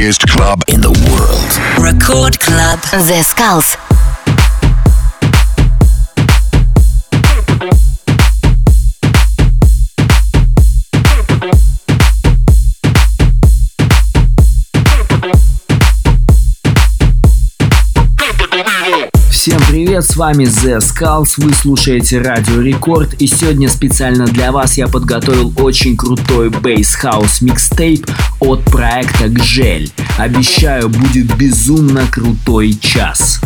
biggest club in the world. Record Club. The Skulls. Привет, с вами The Skulls, вы слушаете Радио Рекорд и сегодня специально для вас я подготовил очень крутой бейс-хаус микстейп от проекта Гжель. Обещаю, будет безумно крутой час.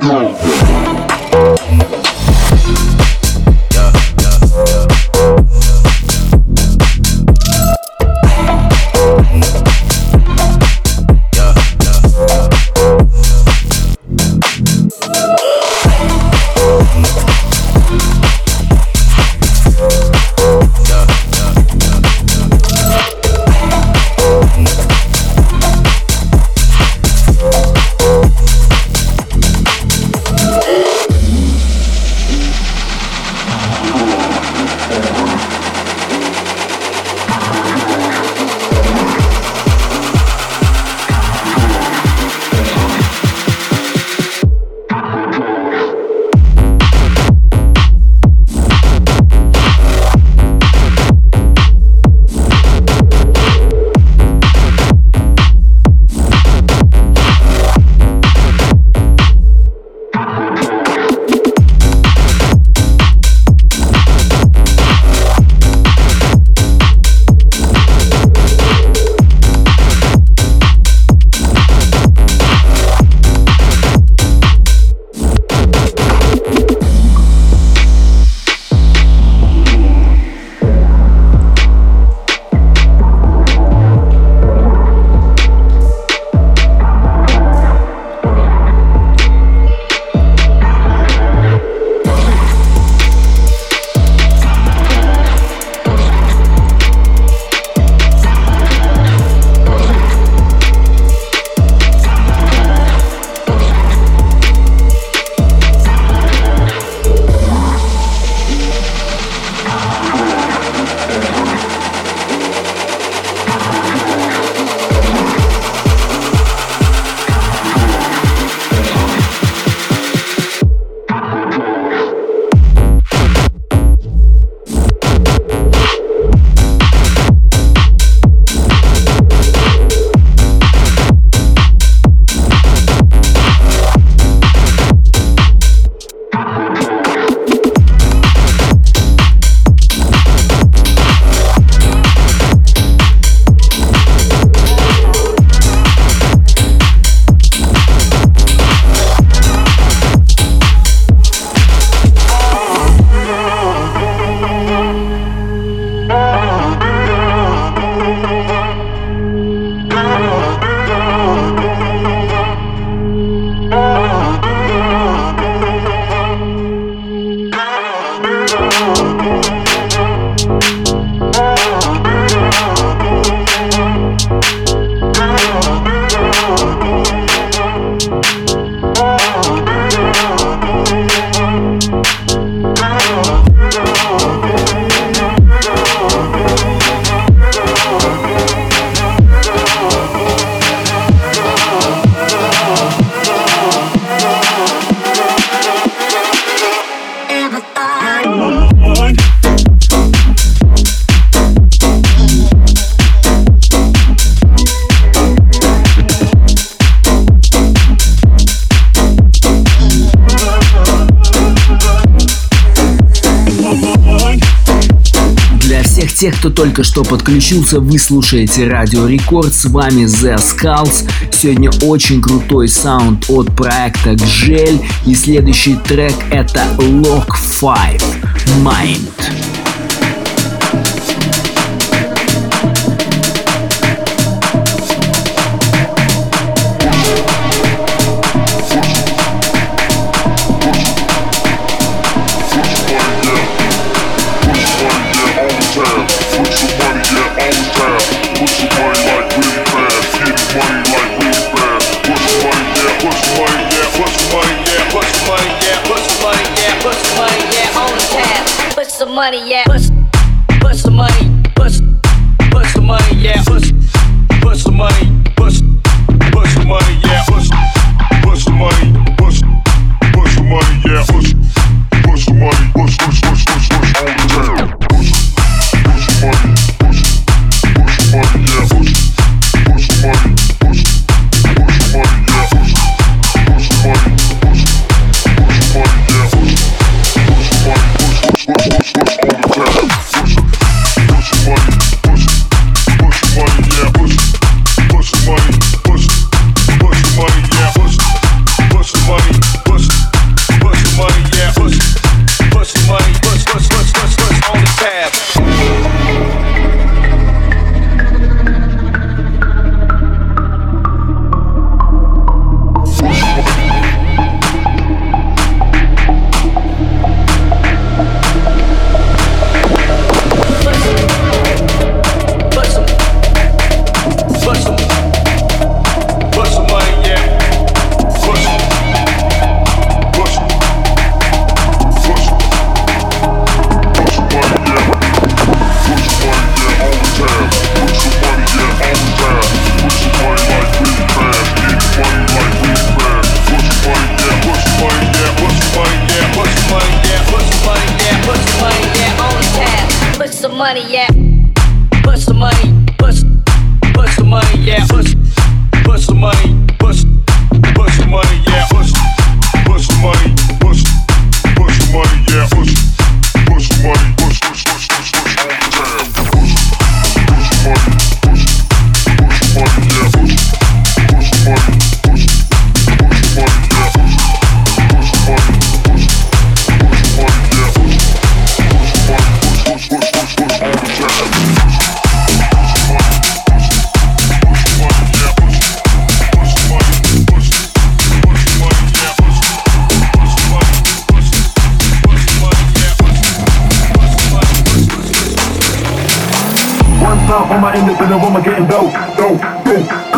Chicago. только что подключился, вы слушаете Радио Рекорд, с вами The Skulls. Сегодня очень крутой саунд от проекта GEL и следующий трек это Lock 5 Mind. money, yeah.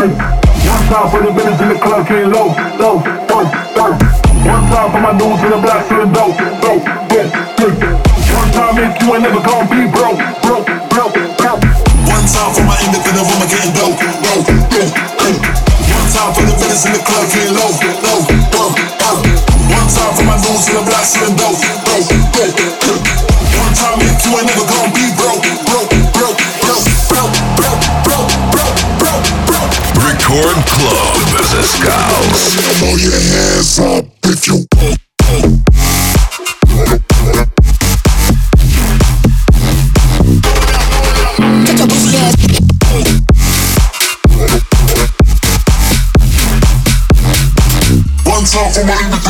money. One stop for the minutes in the club, came low, low. Skulls. Throw your hands up if you. Get your. One time for my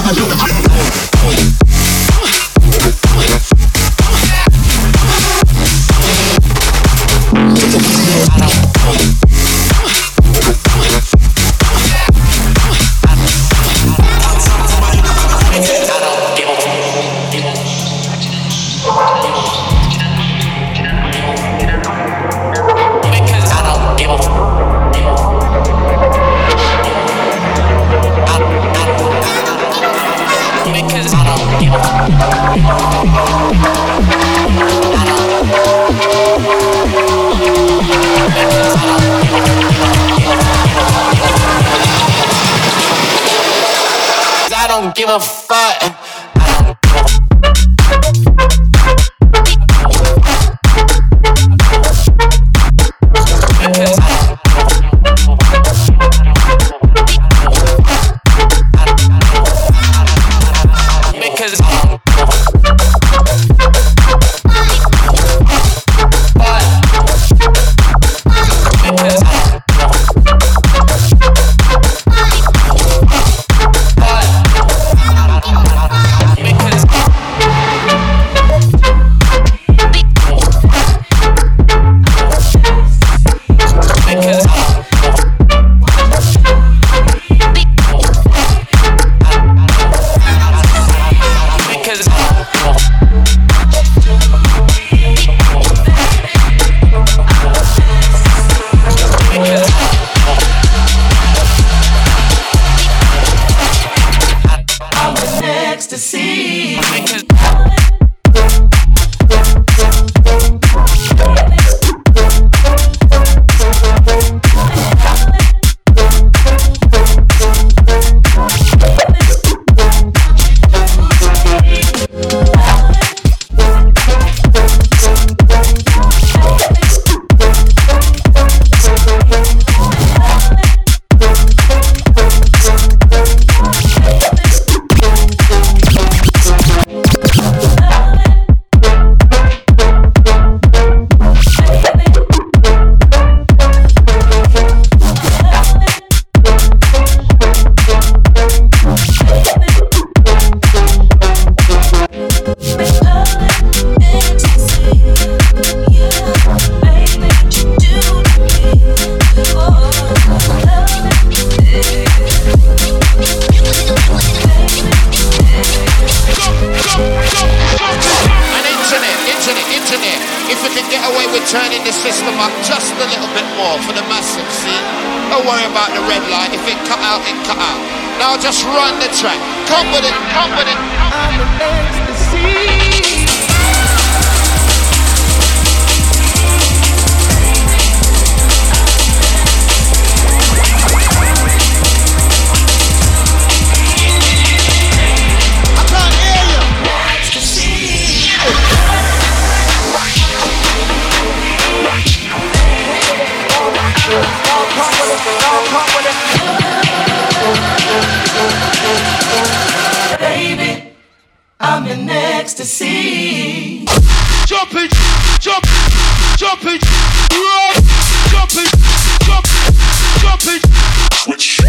ecstasy. Jumping, jumping, jumping, run, jumping, jumping, jumping. Switch.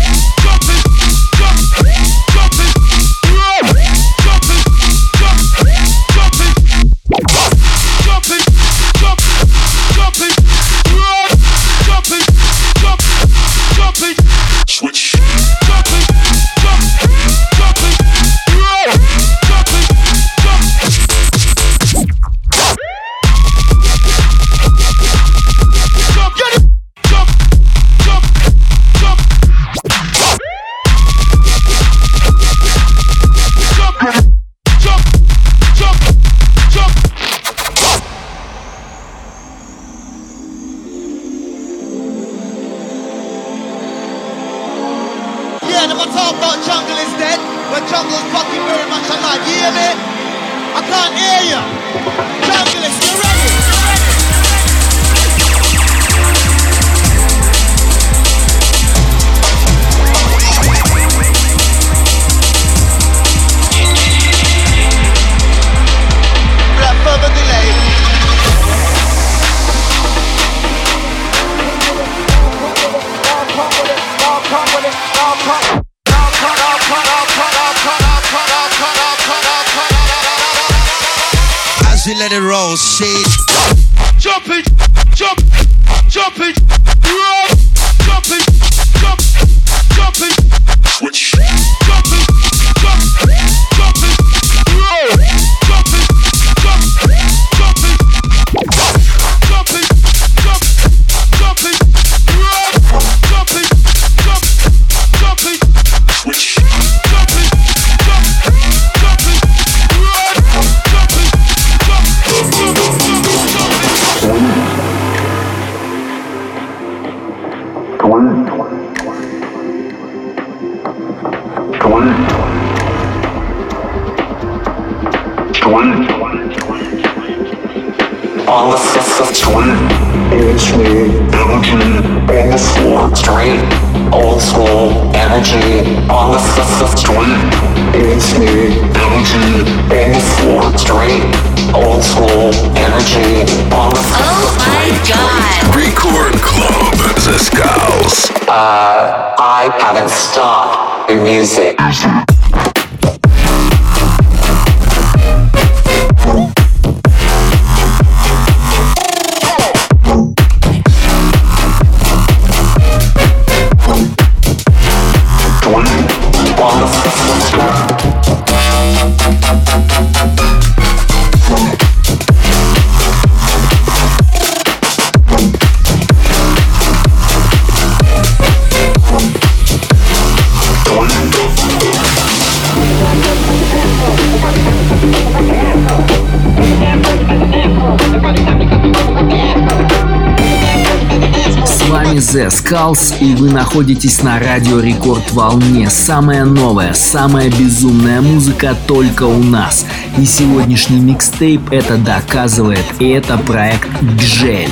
Skulls, и вы находитесь на радио Рекорд волне. Самая новая, самая безумная музыка только у нас. И сегодняшний микстейп это доказывает, и это проект Гжель.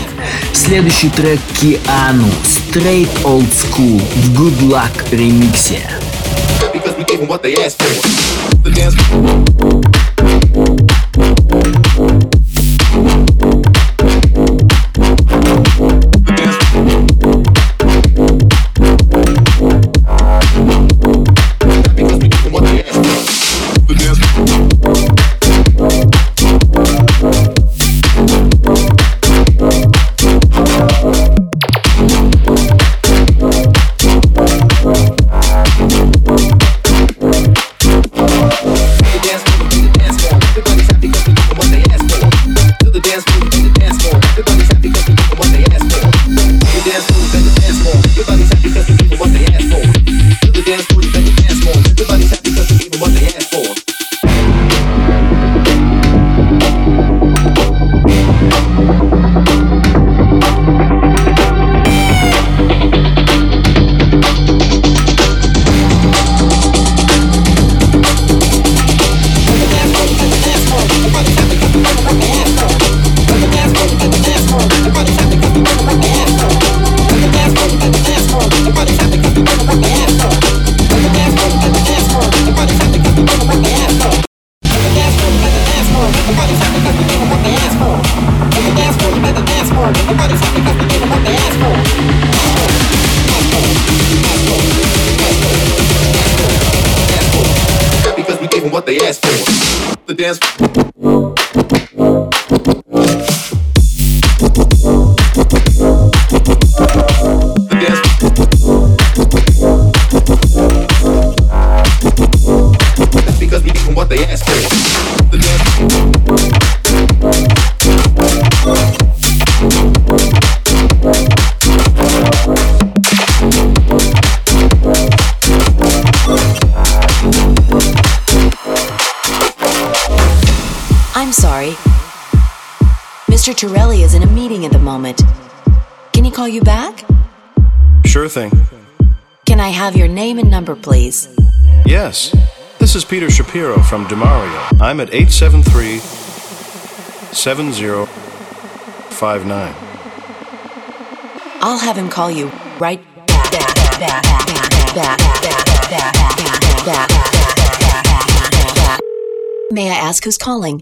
Следующий трек Киану, Straight Old School в Good Luck ремиксе. Because we gave them what they asked for. The dance thing. Can I have your name and number, please? Yes. This is Peter Shapiro from Demario. I'm at 873 7059. I'll have him call you right back. May I ask who's calling?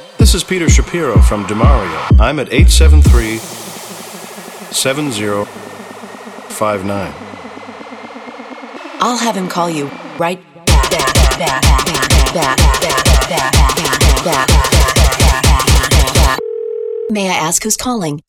This is Peter Shapiro from Demario. I'm at 873 7059. I'll have him call you right May I ask who's calling?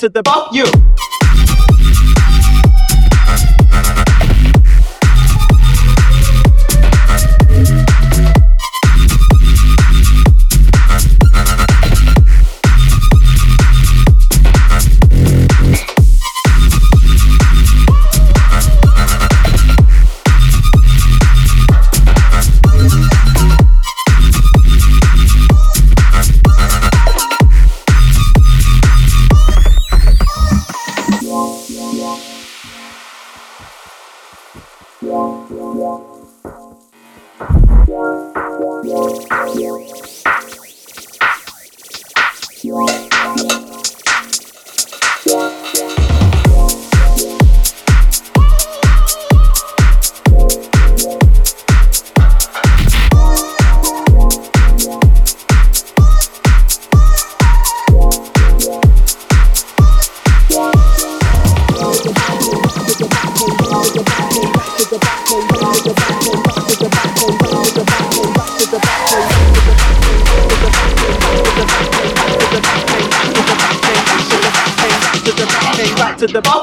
To the fuck you. to the bone.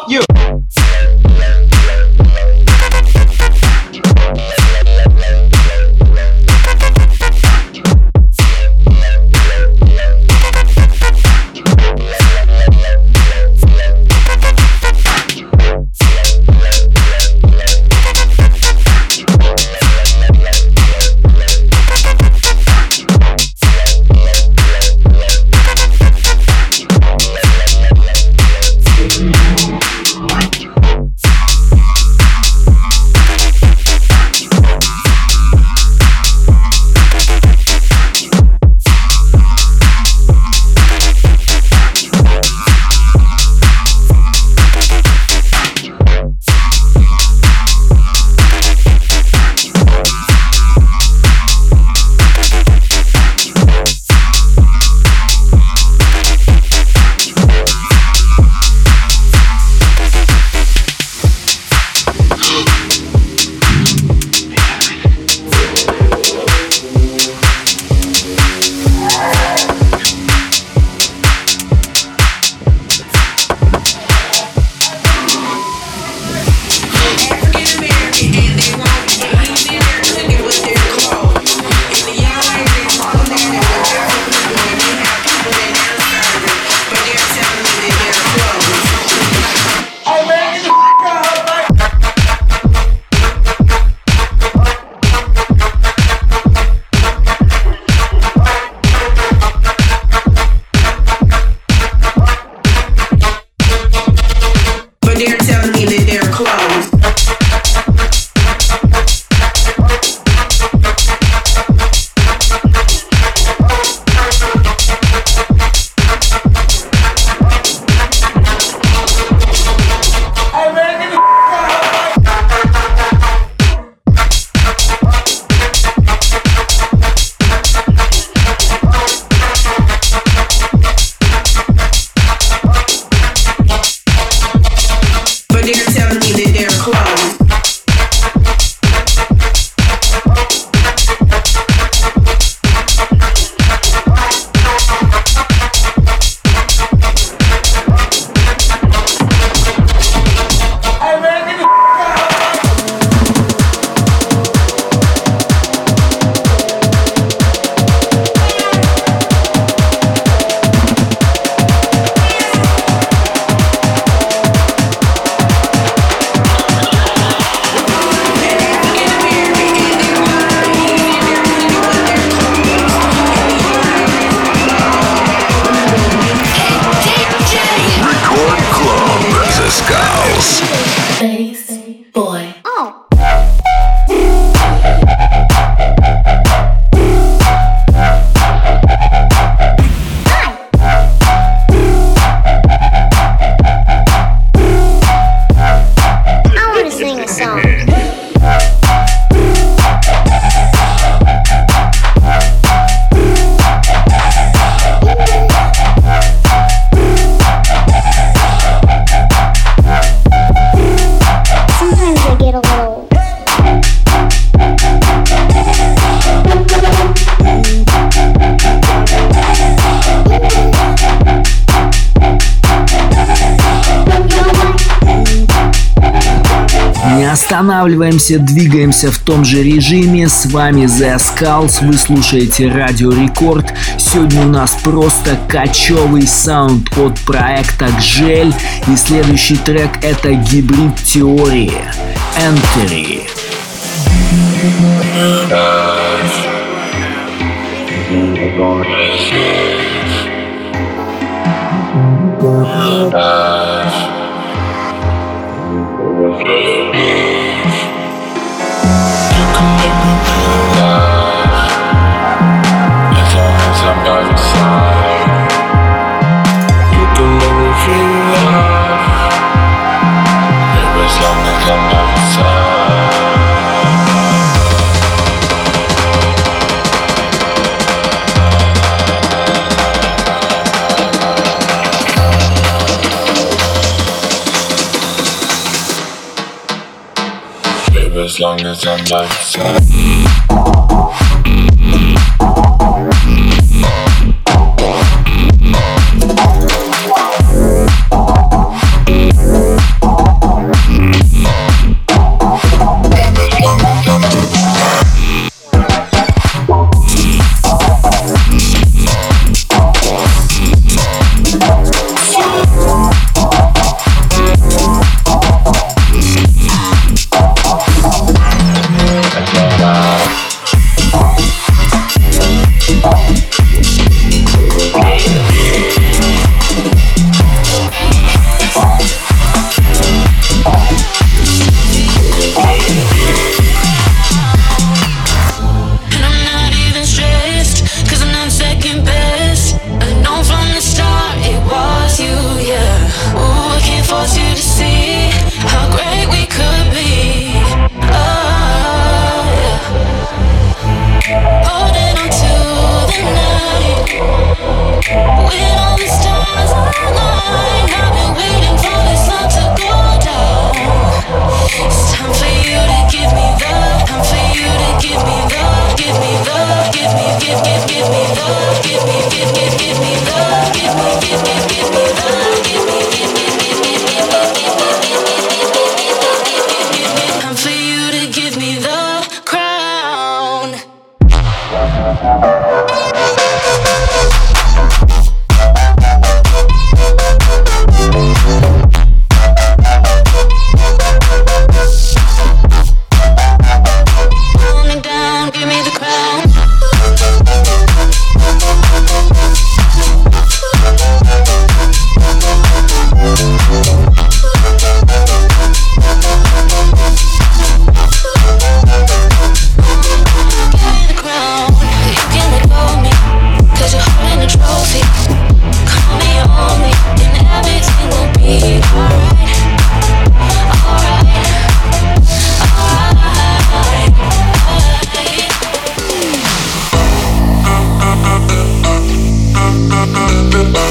Останавливаемся, двигаемся в том же режиме. С вами The Skulls, вы слушаете Радио Рекорд. Сегодня у нас просто качевый саунд от проекта Гжель. И следующий трек это гибрид теории. Entry. As long as I'm outside. Bye.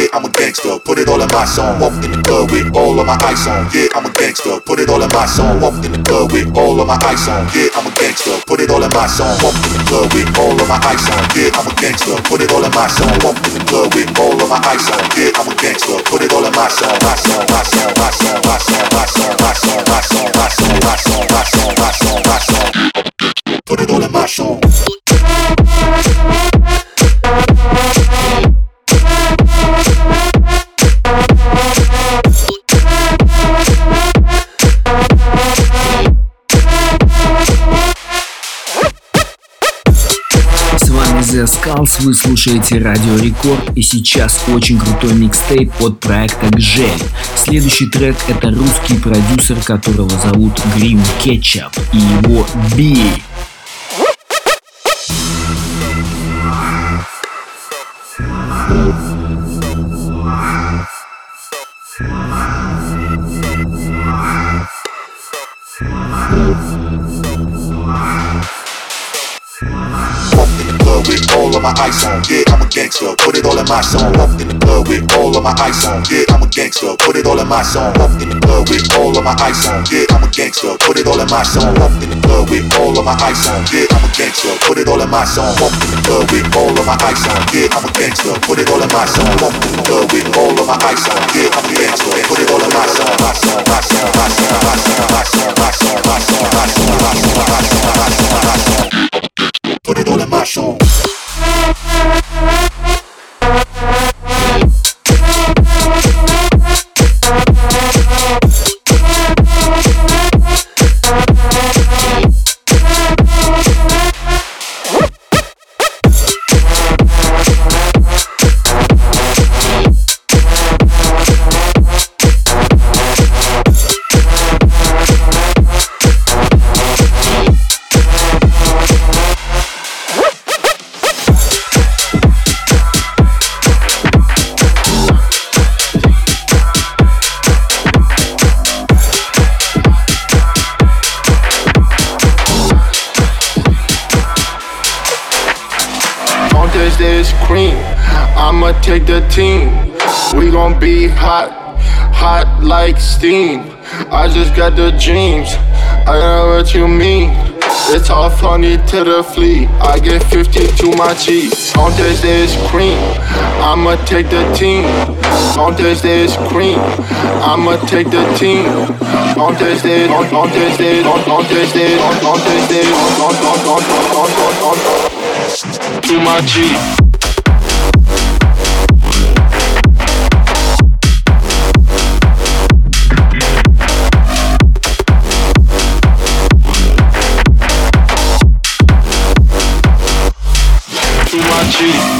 Yeah, I'm a gangster, put it all in my song. Walk in the club with all of my ice on. Yeah, I'm a gangster, put it all in my song. Walk in the club with all of my ice on. Yeah, I'm a gangster, put it all in my song. Walk in the club with all of my ice on. Yeah, I'm a gangster, put it all in my song. Walk in the club with all of my ice on. Yeah, I'm a gangster, put it all in my song. My song, my song, my song, my song, my song, my song, my song, my song, my song, my song, my song, my song. Put it all in my song. The Skulls, вы слушаете Радио Рекорд и сейчас очень крутой микстейп от проекта Гжель. Следующий трек это русский продюсер, которого зовут Грим Кетчап и его Би. all of my ice on. Yeah, I'm a gangster. Put it all in my song. Walk in the club with all of my ice on. Yeah, I'm a gangster. Put it all in my song. Walk in the club with all of my ice on. Yeah, I'm a gangster. Put it all in my song. Walk in the club with all of my ice on. Yeah, I'm a gangster. Put it all in my song. Walk in the club with all of my ice on. Yeah, I'm a gangster. Put it all in my song. Walk in the club with all of my ice on. Yeah, I'm a gangster. Put it all in my song. My song, my song, my song, my song, my song, my song, my song, my song, my song, my song, my song, my song. take the team. We gon' be hot, hot like steam. I just got the dreams. I know what you mean. It's all funny to the fleet. I get 50 to my cheek. On Thursday is cream. I'ma take the team. On Thursday is cream. I'ma take the team. On Thursday, on on Thursday, on on Thursday, on on Thursday, on on on on on on on. To my cheek. I cheat.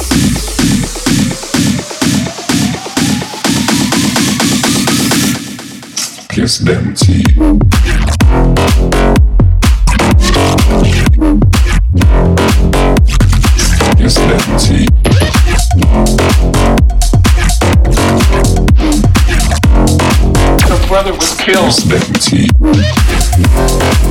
brother was killed. Kiss them teeth. Kiss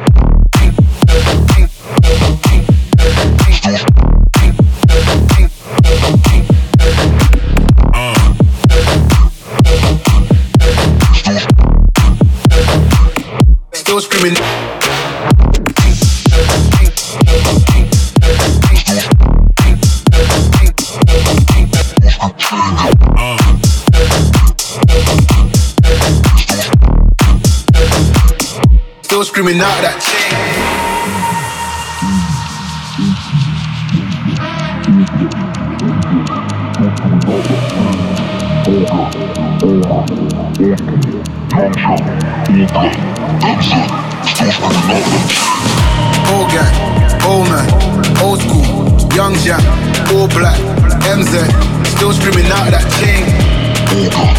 chain. screaming. Still screaming out that chain. Old gang, old man, old school, young jam, all black, MZ, still screaming out that chain. Older,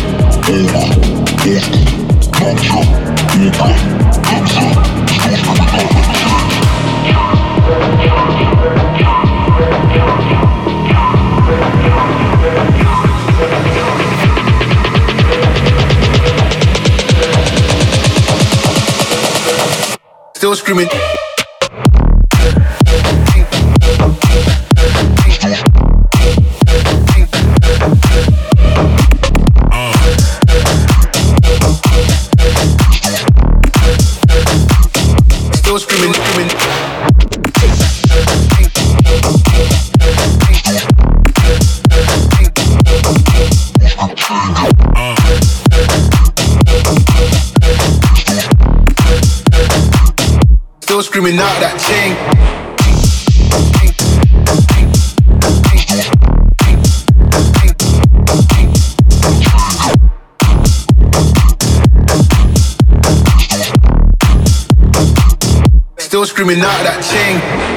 older, old school, young jam, all black, MZ, Still screaming. Still out that chain.